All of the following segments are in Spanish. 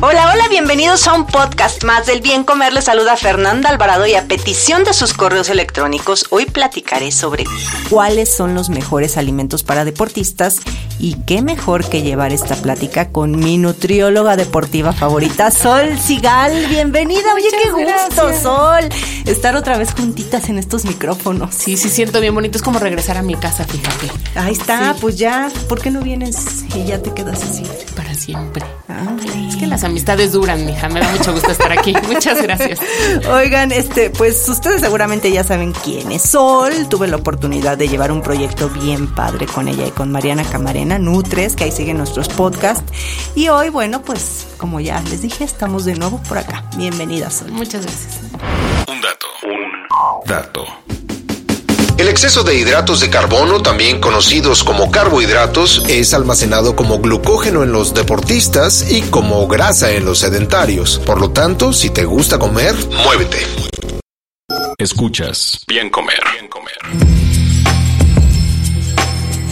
Hola, hola, bienvenidos a un podcast más del Bien Comer. Les saluda Fernanda Alvarado y a petición de sus correos electrónicos, hoy platicaré sobre cuáles son los mejores alimentos para deportistas y qué mejor que llevar esta plática con mi nutrióloga deportiva favorita, Sol Sigal. Bienvenida, oye, qué gusto, Sol, estar otra vez juntitas en estos micrófonos. Sí, sí, siento bien bonito. Es como regresar a mi casa, fíjate. Ahí está, pues ya, ¿por qué no vienes y ya te quedas así? Para siempre. Ándale. Es que las amistades duran, mija. Me da mucho gusto estar aquí. Muchas gracias. Oigan, este, pues ustedes seguramente ya saben quién es Sol. Tuve la oportunidad de llevar un proyecto bien padre con ella y con Mariana Camarena, Nutres, que ahí siguen nuestros podcasts. Y hoy, bueno, pues como ya les dije, estamos de nuevo por acá. Bienvenida, Sol. Muchas gracias. Un dato, un dato. El exceso de hidratos de carbono, también conocidos como carbohidratos, es almacenado como glucógeno en los deportistas y como grasa en los sedentarios. Por lo tanto, si te gusta comer, muévete. Escuchas Bien Comer, Bien Comer.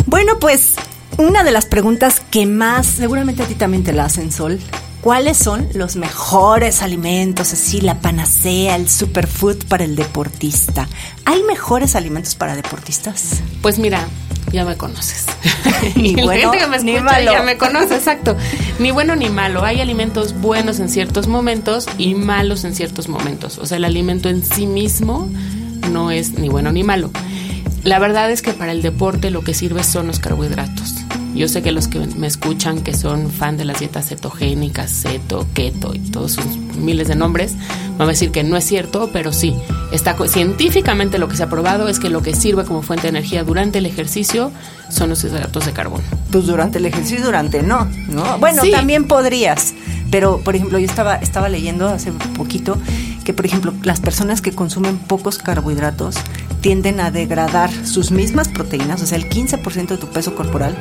Bueno, pues una de las preguntas que más, seguramente a ti también te la hacen, Sol. ¿Cuáles son los mejores alimentos, así la panacea, el superfood para el deportista? ¿Hay mejores alimentos para deportistas? Pues mira, ya me conoces. Ni bueno, gente que me ni escucha malo. ya me conoce, exacto. Ni bueno ni malo. Hay alimentos buenos en ciertos momentos y malos en ciertos momentos. O sea, el alimento en sí mismo no es ni bueno ni malo. La verdad es que para el deporte lo que sirve son los carbohidratos. Yo sé que los que me escuchan que son fan de las dietas cetogénicas, ceto, keto y todos sus miles de nombres, van a decir que no es cierto, pero sí. Está científicamente lo que se ha probado es que lo que sirve como fuente de energía durante el ejercicio son los hidratos de carbono. Pues durante el ejercicio, durante no, ¿no? Bueno, Sí. también podrías, pero por ejemplo, yo estaba, estaba leyendo hace poquito que, por ejemplo, las personas que consumen pocos carbohidratos tienden a degradar sus mismas proteínas, o sea, el 15% de tu peso corporal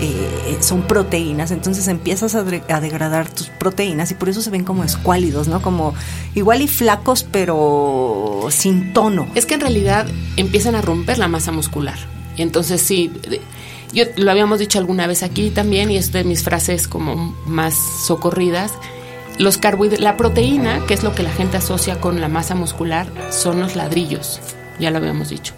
eh, son proteínas, entonces empiezas a, de- a degradar tus proteínas y por eso se ven como escuálidos, ¿no? Como igual y flacos, pero sin tono. Es que en realidad empiezan a romper la masa muscular. Y entonces sí, yo lo habíamos dicho alguna vez aquí también, y es de mis frases como más socorridas. Los carbohidratos, la proteína, que es lo que la gente asocia con la masa muscular, son los ladrillos. Ya lo habíamos dicho.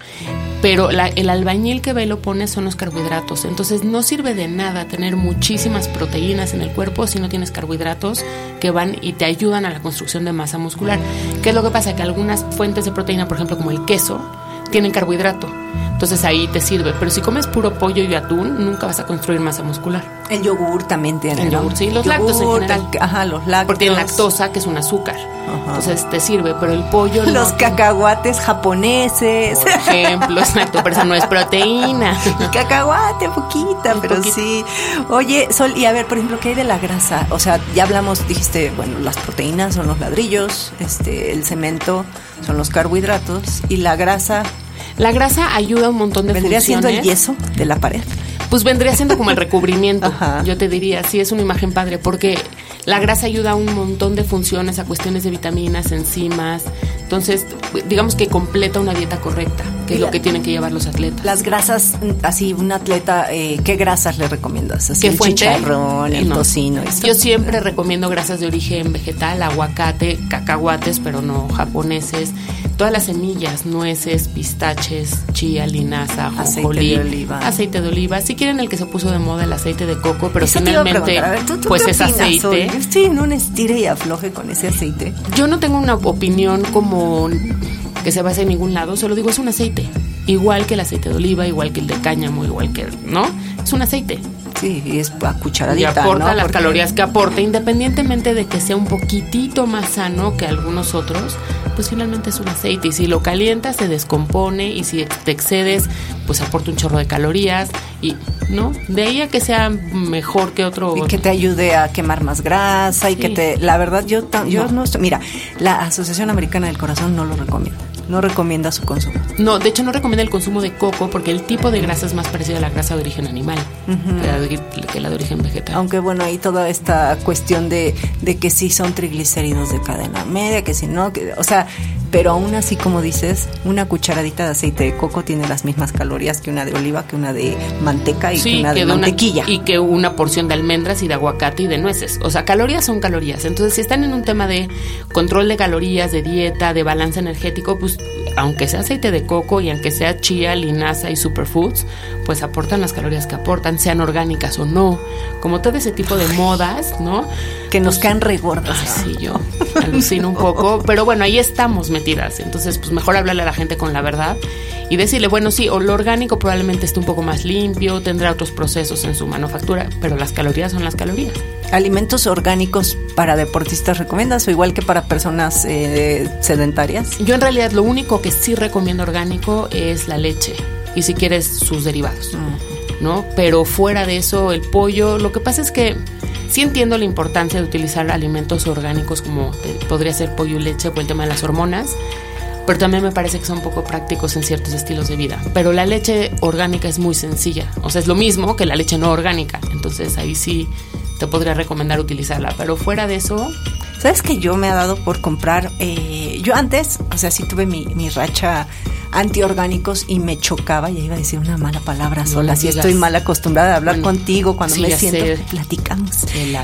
Pero la- el albañil que ve lo pone son los carbohidratos. Entonces no sirve de nada tener muchísimas proteínas en el cuerpo si no tienes carbohidratos que van y te ayudan a la construcción de masa muscular. ¿Qué es lo que pasa? Que algunas fuentes de proteína, por ejemplo como el queso, tienen carbohidrato. Entonces ahí te sirve. Pero si comes puro pollo y atún, nunca vas a construir masa muscular. El yogur también tiene. El ¿no? yogur, sí, los lácteos en Yogur, general. el- ajá, los lácteos. Porque tiene lactosa, que es un azúcar. Entonces te sirve, pero el pollo no. Los cacahuates japoneses. Por ejemplo, exacto, pero eso no es proteína. Cacahuate, poquita, pero poquito. sí. Oye, Sol, y a ver, por ejemplo, ¿qué hay de la grasa? O sea, ya hablamos, dijiste, bueno, las proteínas son los ladrillos, este, el cemento son los carbohidratos y la grasa La grasa ayuda un montón de vendría siendo el yeso de la pared. Pues vendría siendo como el recubrimiento, Ajá. yo te diría, sí es una imagen padre, porque la grasa ayuda a un montón de funciones, a cuestiones de vitaminas, enzimas, entonces digamos que completa una dieta correcta, que es lo que tienen que llevar los atletas. Las grasas, así, un atleta, eh, ¿qué grasas le recomiendas? Así, ¿Qué el fuente? chicharrón, el No. tocino. esto. Yo siempre recomiendo grasas de origen vegetal, aguacate, cacahuates, pero no japoneses. Todas las semillas, nueces, pistaches, chía, linaza, Aceite de oliva. aceite de oliva. Si quieren el que se puso de moda el aceite de coco, pero Eso a finalmente. A ver, ¿tú- tú pues es aceite. Sol? Yo estoy en un estire y afloje con ese aceite. Yo no tengo una opinión como que se base en ningún lado, solo digo es un aceite. igual que el aceite de oliva, igual que el de cáñamo, igual que, ¿no? Es un aceite. Sí, y es a cucharadita, Y aporta ¿no? las Porque- calorías que aporta, independientemente de que sea un poquitito más sano que algunos otros, pues finalmente es un aceite. Y si lo calientas, se descompone. Y si te excedes, pues aporta un chorro de calorías. Y, ¿no? De ahí a que sea mejor que otro. Y que te ayude a quemar más grasa y que te... La verdad, yo, yo No. no. estoy... Mira, la Asociación Americana del Corazón no lo recomienda. No recomienda su consumo. No, de hecho no recomienda el consumo de coco porque el tipo de grasa es más parecido a la grasa de origen animal que, la de, que la de origen vegetal. Aunque bueno, hay toda esta cuestión de, de que sí son triglicéridos de cadena media, que si no, que, o sea, pero aún así, como dices, una cucharadita de aceite de coco tiene las mismas calorías que una de oliva, que una de manteca y que una de una- mantequilla. y que una porción de almendras y de aguacate y de nueces. O sea, calorías son calorías. Entonces, si están en un tema de control de calorías, de dieta, de balance energético, pues aunque sea aceite de coco y aunque sea chía, linaza y superfoods, pues aportan las calorías que aportan, sean orgánicas o no. Como todo ese tipo de modas, ¿no? que nos caen regordas. Ay, sí, yo alucino un poco, pero bueno, ahí estamos metidas. Entonces, pues mejor hablarle a la gente con la verdad y decirle, bueno, sí, o lo orgánico probablemente esté un poco más limpio, tendrá otros procesos en su manufactura, pero las calorías son las calorías. ¿Alimentos orgánicos para deportistas recomiendas o igual que para personas eh, sedentarias? Yo en realidad lo único que sí recomiendo orgánico es la leche y si quieres sus derivados, ¿no? Pero fuera de eso, el pollo, lo que pasa es que sí entiendo la importancia de utilizar alimentos orgánicos como podría ser pollo y leche por el tema de las hormonas, pero también me parece que son poco prácticos en ciertos estilos de vida. Pero la leche orgánica es muy sencilla, o sea, es lo mismo que la leche no orgánica, entonces ahí sí te podría recomendar utilizarla, pero fuera de eso, ¿Sabes que yo me ha dado por comprar? eh, yo antes, o sea, sí tuve mi, mi racha antiorgánicos y me chocaba, ya iba a decir una mala palabra No sola, me si estoy mal acostumbrada a hablar Bueno, contigo cuando sí, me siento, sé. platicamos.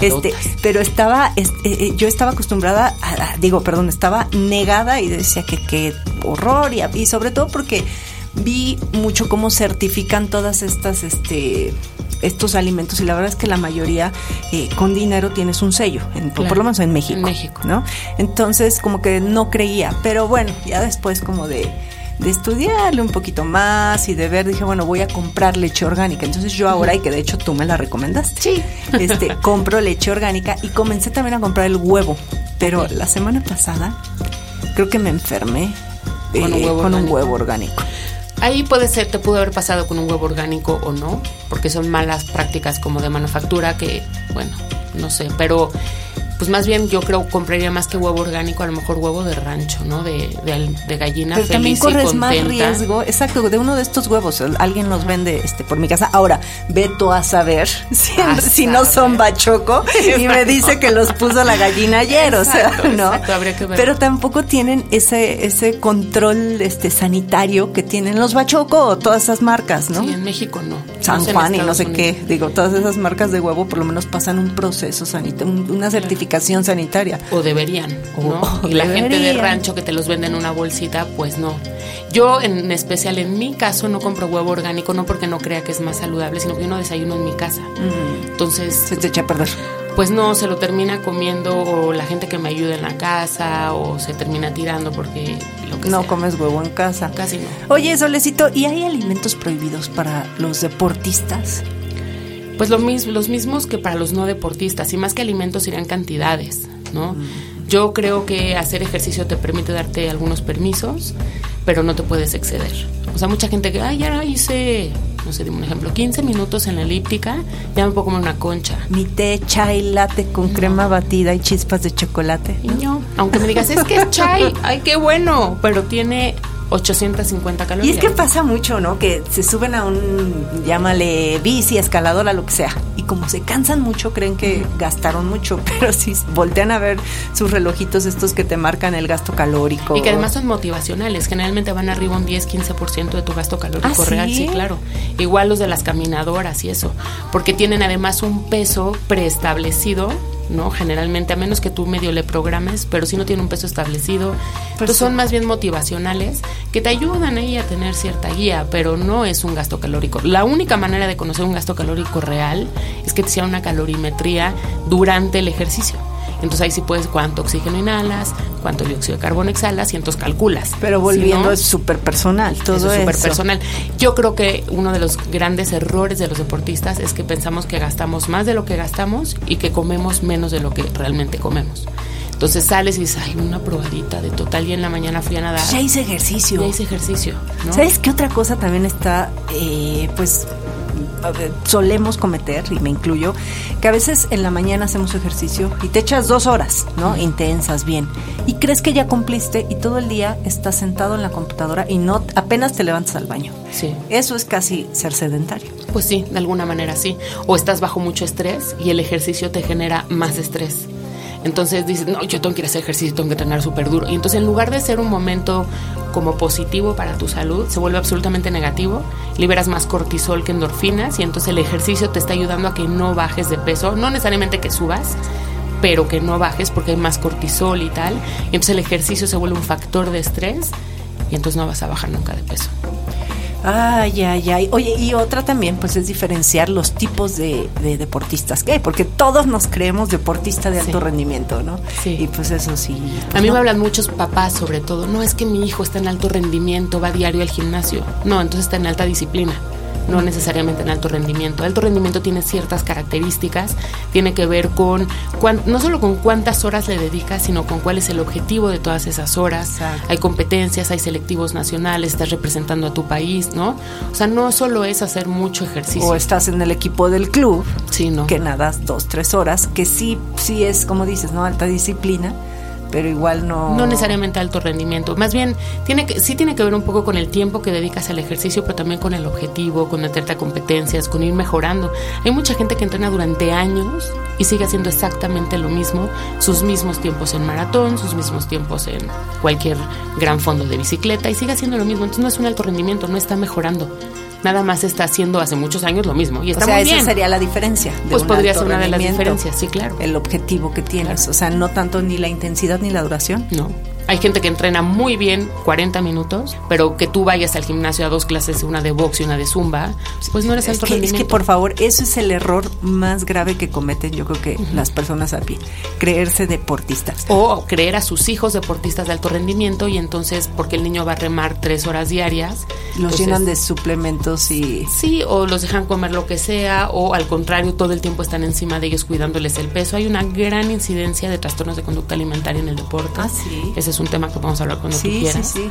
Este, pero estaba, es- eh, yo estaba acostumbrada, a- digo, perdón, estaba negada y decía que qué horror y, y sobre todo porque vi mucho cómo certifican todas estas, este estos alimentos y la verdad es que la mayoría eh, con dinero tienes un sello, en- por lo menos en México. en México. ¿no? Entonces, como que no creía, pero bueno, ya después como de, de estudiarle un poquito más y de ver, dije, bueno, voy a comprar leche orgánica. Entonces yo ahora, y que de hecho tú me la recomendaste, Sí. este, compro leche orgánica y comencé también a comprar el huevo. Pero la semana pasada creo que me enfermé eh, Con un huevo con un huevo orgánico. Ahí puede ser, te pudo haber pasado con un huevo orgánico o no, porque son malas prácticas como de manufactura que, bueno, no sé, pero pues más bien yo creo compraría más que huevo orgánico, a lo mejor huevo de rancho, ¿no? De, de, de gallina Pero también feliz y corres más contenta. riesgo, exacto, de uno de estos huevos. Alguien los vende este por mi casa. Ahora, ve tú a saber si, A si no son bachoco y me dice que los puso la gallina ayer, o sea, ¿no? exacto, habría que ver. Pero tampoco tienen ese ese control este sanitario que tienen los bachoco o todas esas marcas, ¿no? Sí, en México no. San No Juan y no sé Unidos. qué, digo, todas esas marcas de huevo por lo menos pasan un proceso sanitario, una certificación sanitaria. O deberían, ¿no? O y la gente de rancho que te los vende en una bolsita, pues no. Yo, en especial en mi caso, no compro huevo orgánico, no porque no crea que es más saludable, sino que yo no desayuno en mi casa. Entonces, Se te echa a perder. pues no, se lo termina comiendo o la gente que me ayuda en la casa o se termina tirando porque lo que No sea. comes huevo en casa. Casi no. Oye, Solecito, ¿y hay alimentos prohibidos para los deportistas? Pues lo mis- los mismos que para los no deportistas, y más que alimentos serían cantidades, ¿no? Yo creo que hacer ejercicio te permite darte algunos permisos, pero no te puedes exceder. O sea, mucha gente que, ay, ya hice, no sé, dime un ejemplo, 15 minutos en la elíptica, ya me puedo comer una concha. Mi té, chai, latte con crema batida y chispas de chocolate. Y yo, aunque me digas, es que es chai, ay, qué bueno, pero tiene 850 Y calorías. es que pasa mucho, ¿no? Que se suben a un, llámale bici, escaladora, lo que sea. Y como se cansan mucho, creen que gastaron mucho. Pero si voltean a ver sus relojitos estos que te marcan el gasto calórico. Y que además son motivacionales, generalmente van arriba un 10-15% de tu gasto calórico ¿Ah, real, sí? sí, claro. Igual los de las caminadoras y eso, porque tienen además un peso preestablecido, ¿no? Generalmente, a menos que tú medio le programes, pero si no tiene un peso establecido, pues son más bien motivacionales que te ayudan ahí a tener cierta guía, pero no es un gasto calórico. La única manera de conocer un gasto calórico real es que te sea una calorimetría durante el ejercicio. Entonces ahí sí puedes cuánto oxígeno inhalas, cuánto dióxido de carbono exhalas y entonces calculas. Pero volviendo es súper personal, todo eso. Es súper personal. Yo creo que uno de los grandes errores de los deportistas es que pensamos que gastamos más de lo que gastamos y que comemos menos de lo que realmente comemos. Entonces sales y dices, ay, una probadita de total y en la mañana fui a nadar. Ya hice ejercicio. Ya hice ejercicio. ¿Sabes qué otra cosa también está, eh, pues, solemos cometer, y me incluyo, que a veces en la mañana hacemos ejercicio y te echas dos horas, ¿no? Intensas, bien. Y crees que ya cumpliste y todo el día estás sentado en la computadora y no apenas te levantas al baño. Sí. Eso es casi ser sedentario. Pues sí, de alguna manera sí. O estás bajo mucho estrés y el ejercicio te genera más estrés. Entonces dices, no, yo tengo que ir a hacer ejercicio, tengo que entrenar súper duro. Y entonces en lugar de ser un momento como positivo para tu salud, se vuelve absolutamente negativo. Liberas más cortisol que endorfinas y entonces el ejercicio te está ayudando a que no bajes de peso, no necesariamente que subas, pero que no bajes porque hay más cortisol y tal. Y entonces el ejercicio se vuelve un factor de estrés y entonces no vas a bajar nunca de peso. Ay, ay, ay. Oye, y otra también, pues es diferenciar los tipos de, deportistas que hay, porque todos nos creemos deportista de alto rendimiento, ¿no? Sí. Y pues eso sí. a mí me hablan muchos papás sobre todo, no es que mi hijo está en alto rendimiento, va diario al gimnasio. No, entonces está en alta disciplina no necesariamente en alto rendimiento. Alto rendimiento tiene ciertas características, tiene que ver con no solo con cuántas horas le dedicas, sino con cuál es el objetivo de todas esas horas. Hay competencias, hay selectivos nacionales, estás representando a tu país, ¿no? O sea, no solo es hacer mucho ejercicio. O estás en el equipo del club, sí, ¿no? que nadas dos, tres horas, que sí, sí es, como dices, ¿no? Alta disciplina pero igual no... No necesariamente alto rendimiento. Más bien, tiene que, sí tiene que ver un poco con el tiempo que dedicas al ejercicio, pero también con el objetivo, con meterte a competencias, con ir mejorando. Hay mucha gente que entrena durante años y sigue haciendo exactamente lo mismo, sus mismos tiempos en maratón, sus mismos tiempos en cualquier gran fondo de bicicleta y sigue haciendo lo mismo. Entonces no es un alto rendimiento, no está mejorando nada más está haciendo hace muchos años lo mismo. Y está o sea, muy esa sería la diferencia. pues podría ser una de las diferencias, sí, claro. El objetivo que tienes, o sea, no tanto ni la intensidad ni la duración. No. Hay gente que entrena muy bien 40 minutos, pero que tú vayas al gimnasio a dos clases, una de box y una de zumba, pues no eres alto es que, Es que, por favor, eso es el error más grave que cometen, yo creo que las personas a pie, creerse deportistas. O creer a sus hijos deportistas de alto rendimiento y entonces, porque el niño va a remar tres horas diarias. Los llenan de suplementos y... Sí, o los dejan comer lo que sea, o al contrario, todo el tiempo están encima de ellos cuidándoles el peso. Hay una gran incidencia de trastornos de conducta alimentaria en el deporte. Ah, sí es un tema que podemos hablar cuando tú quieras. Sí, sí.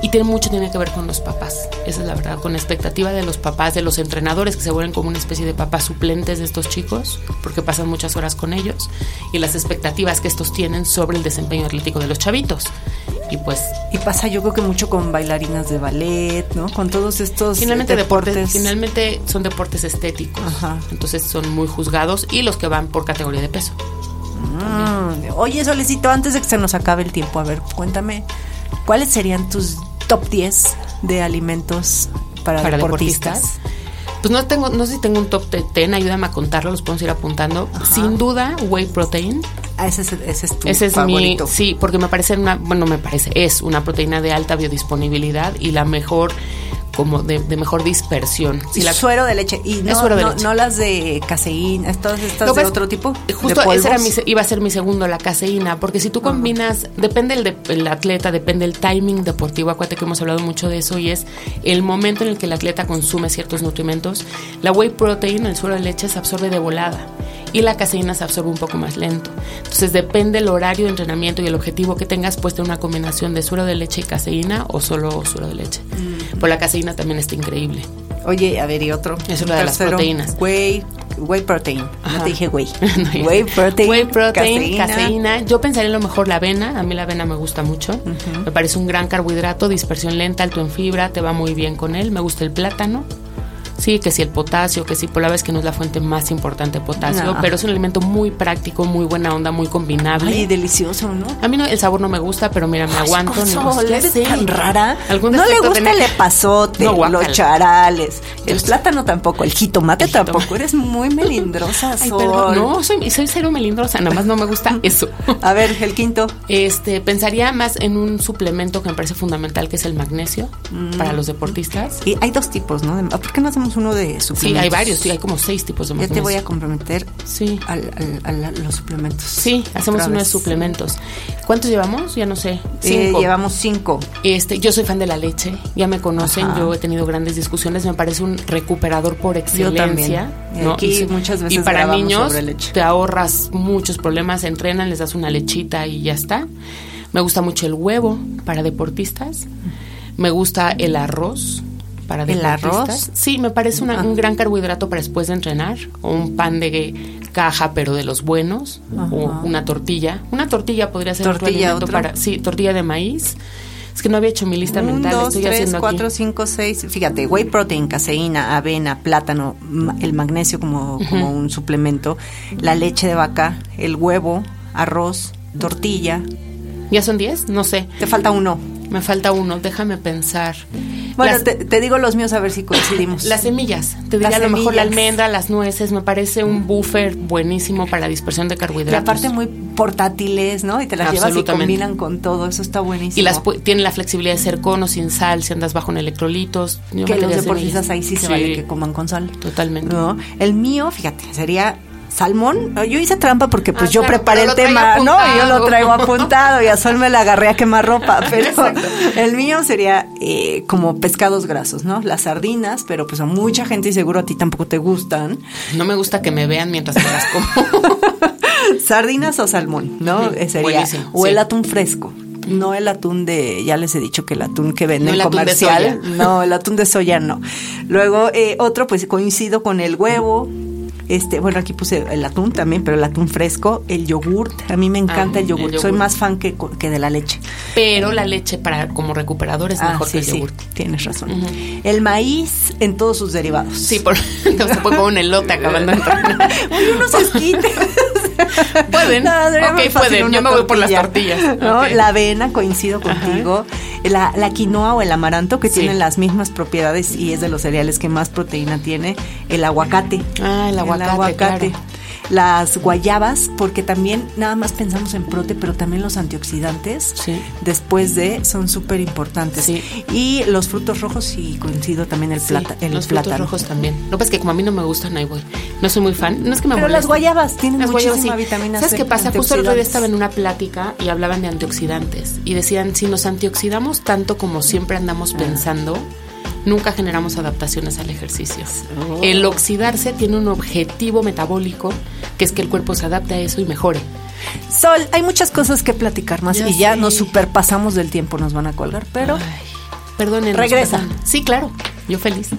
Y tiene mucho tiene que ver con los papás, esa es la verdad, con la expectativa de los papás, de los entrenadores que se vuelven como una especie de papás suplentes de estos chicos, porque pasan muchas horas con ellos, y las expectativas que estos tienen sobre el desempeño atlético de los chavitos. Y pues... Y pasa yo creo que mucho con bailarinas de ballet, ¿no? Con todos estos finalmente deportes. Finalmente son deportes estéticos, Ajá. entonces son muy juzgados y los que van por categoría de peso. Mm. Oye, Solecito, antes de que se nos acabe el tiempo, a ver, cuéntame, ¿cuáles serían tus top 10 de alimentos para, deportistas? Pues no tengo, no sé si tengo un top 10, ayúdame a contarlo, los podemos ir apuntando. Sin duda, whey protein. Ah, ese es, ese es tu ese es favorito. Mi, sí, porque me parece una, bueno, me parece, es una proteína de alta biodisponibilidad y la mejor como de, mejor dispersión. Si la, suero de leche. Y no, no, las de caseína, todas estas de otro tipo. Justo ese era mi, iba a ser mi segundo, la caseína, porque si tú combinas, depende el, el atleta, depende el timing deportivo, acuérdate que hemos hablado mucho de eso y es el momento en el que el atleta consume ciertos nutrimentos. La whey protein, el suero de leche, se absorbe de volada y la caseína se absorbe un poco más lento. Entonces depende el horario de entrenamiento y el objetivo que tengas, puesta una combinación de suero de leche y caseína o solo suero de leche. Por la caseína también está increíble. Oye, a ver, y otro. Es una de las proteínas. Whey, whey protein. No te dije whey. whey protein. Whey protein, caseína. Yo pensaría en lo mejor la avena. A mí la avena me gusta mucho. Me parece un gran carbohidrato, dispersión lenta, alto en fibra, te va muy bien con él. Me gusta el plátano. Sí, que si el potasio, que si por la vez que no es la fuente más importante de potasio, pero es un alimento muy práctico, muy buena onda, muy combinable. Y delicioso, ¿no? A mí no, el sabor no me gusta, pero mira, me aguanto. No, ¿Es tan rara? no le gusta el epazote, los charales, el plátano tampoco, el jitomate tampoco. Eres muy melindrosa, Sol. No, soy, soy cero melindrosa, nada más no me gusta eso. A ver, el quinto. Este, pensaría más en un suplemento que me parece fundamental, que es el magnesio mm. para los deportistas. Y hay dos tipos, ¿no? ¿Por qué no hacemos uno de suplementos. Sí, hay varios, sí, hay como seis tipos de Ya te voy a comprometer Sí. al, al- a los suplementos. Sí, hacemos uno de suplementos. ¿Cuántos llevamos? Ya no sé. Eh, Cinco. llevamos cinco. Este, yo soy fan de la leche, ya me conocen, Ajá. yo he tenido grandes discusiones, me parece un recuperador por excelencia. también. Y ¿no? aquí si- muchas veces y para niños te ahorras muchos problemas, entrenan, les das una lechita y ya está. Me gusta mucho el huevo para deportistas. Me gusta el arroz para ¿El arroz? Sí, me parece una- un gran carbohidrato para después de entrenar. O un pan de caja, pero de los buenos. O una tortilla. Una tortilla podría ser ¿Tortilla otro? para... Sí, tortilla de maíz. Es que no había hecho mi lista Un, mental, dos, estoy tres, cuatro, aquí. cinco, seis. Fíjate, whey protein, caseína, avena, plátano, el magnesio como, como un suplemento, la leche de vaca, el huevo, arroz, tortilla. ¿Ya son 10? No sé. Te falta uno. Me falta uno, déjame pensar. Bueno, Las- te, te digo los míos a ver si coincidimos. Las semillas, te diría a lo mejor la almendra, las nueces, me parece un buffer buenísimo para la dispersión de y carbohidratos. aparte muy portátiles, ¿no? Y te las llevas y combinan con todo, eso está buenísimo. Y las tienen la flexibilidad de ser con o sin sal, si andas bajo en electrolitos. Que los deportistas semillas. ahí sí se vale que coman con sal. Totalmente. ¿no? El mío, fíjate, sería salmón. Yo hice trampa porque pues Ah, yo claro, preparé el tema, ¿no? Y yo lo traigo apuntado y a Sol me la agarré a quemar ropa. Pero el mío sería eh, como pescados grasos, ¿no? Las sardinas, pero pues a mucha gente y seguro a ti tampoco te gustan. No me gusta que me vean mientras me las como. Sardinas o salmón, ¿no? Ujú, Eh, sería. buenísimo, o sí. el atún fresco. No el atún de, ya les he dicho que el atún que venden No comercial, no, el atún de soya no. Luego, eh, otro, pues coincido con el huevo, este, bueno, aquí puse el atún también, pero el atún fresco, el yogurt, a mí me encanta Ah, el yogurt, el soy yogurt. más fan que, que de la leche. Pero la leche para como recuperador es Ah, mejor sí, que el sí, yogur. tienes razón. El maíz en todos sus derivados. Sí, por, se puede comer un elote acabando. Uy, unos esquites. Pueden. sería Ok, pueden. Yo me voy por las tortilla. tortillas. ¿no? La avena, coincido contigo. La, la quinoa o el amaranto, que Sí. tienen las mismas propiedades y es de los cereales que más proteína tiene. El aguacate. Ah, el aguacate, claro. Las guayabas, porque también nada más pensamos en prote, pero también los antioxidantes, Sí. después de, son súper importantes. Sí. Y los frutos rojos, y coincido también el, Sí, plata, el los frutos plátano. rojos también. Lo que pasa es que como a mí no me gustan, ahí voy. No soy muy fan. No es que me Pero las guayabas tienen Las guayabas, muchísima sí. vitamina ¿Sabes C, qué pasa? Justo el otro día estaba en una plática y hablaban de antioxidantes. Y decían, si nos antioxidamos tanto como siempre andamos pensando, nunca generamos adaptaciones al ejercicio. Oh. El oxidarse tiene un objetivo metabólico, que es que el cuerpo se adapte a eso y mejore. Sol, hay muchas cosas que platicar más Ya y ya nos superpasamos del tiempo, nos van a colgar, pero Ay, perdonen. Regresa. Sí, claro. Yo feliz.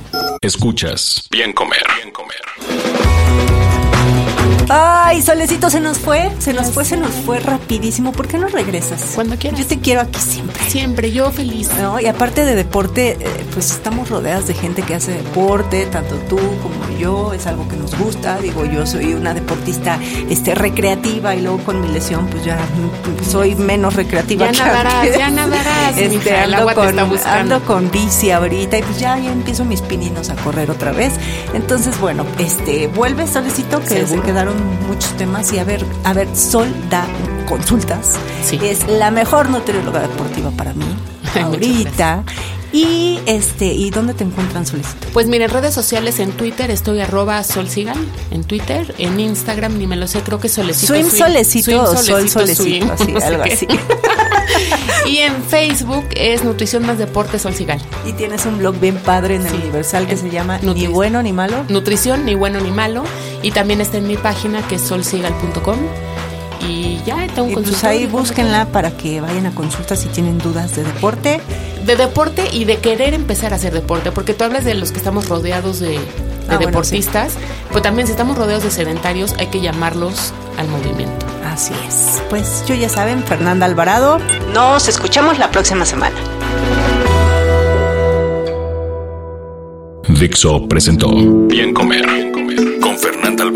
Escuchas Bien Comer. Bien Comer. Ay, Solecito se nos fue, se nos fue, se nos fue rapidísimo. ¿Por qué no regresas? Cuando quieras. Yo te quiero aquí siempre. Siempre, yo feliz. ¿no? Y aparte de deporte, eh, pues estamos rodeadas de gente que hace deporte, tanto tú como yo, es algo que nos gusta. Digo, yo soy una deportista este, recreativa y luego con mi lesión, pues ya soy menos recreativa. Ya que nadarás, antes. ya nadarás, Este, mija, el ando, te con, está buscando. ando con bici ahorita y pues ya, ya empiezo mis pininos a correr otra vez. Entonces, bueno, este, vuelve Solecito, que se Seguro. Muchos temas y a ver, a ver, Sol da consultas. Sí. Es la mejor nutrióloga deportiva para mí ahorita. Y este, ¿y dónde te encuentran Solicito? Pues miren, redes sociales en Twitter estoy arroba solsigan en Twitter, en Instagram ni me lo sé, creo que solecito. Swim Solecito Swim o Sol Solecito, Swim, así, no sé algo así. y en Facebook es Nutrición más Deporte Solsigal. Y tienes un blog bien padre en el Sí. Universal que se llama Ni bueno ni malo. Nutrición, ni bueno ni malo. Y también está en mi página que es solsigal.com. Y ya tengo un Y pues ahí búsquenla para que vayan a consultas si tienen dudas de deporte. de deporte y de querer empezar a hacer deporte, porque tú hablas de los que estamos rodeados de, de Ah, bueno, deportistas, pero también si estamos rodeados de sedentarios hay que llamarlos al movimiento. Así es. Pues yo ya saben, Fernanda Alvarado. Nos escuchamos la próxima semana. Dixo presentó Bien Comer.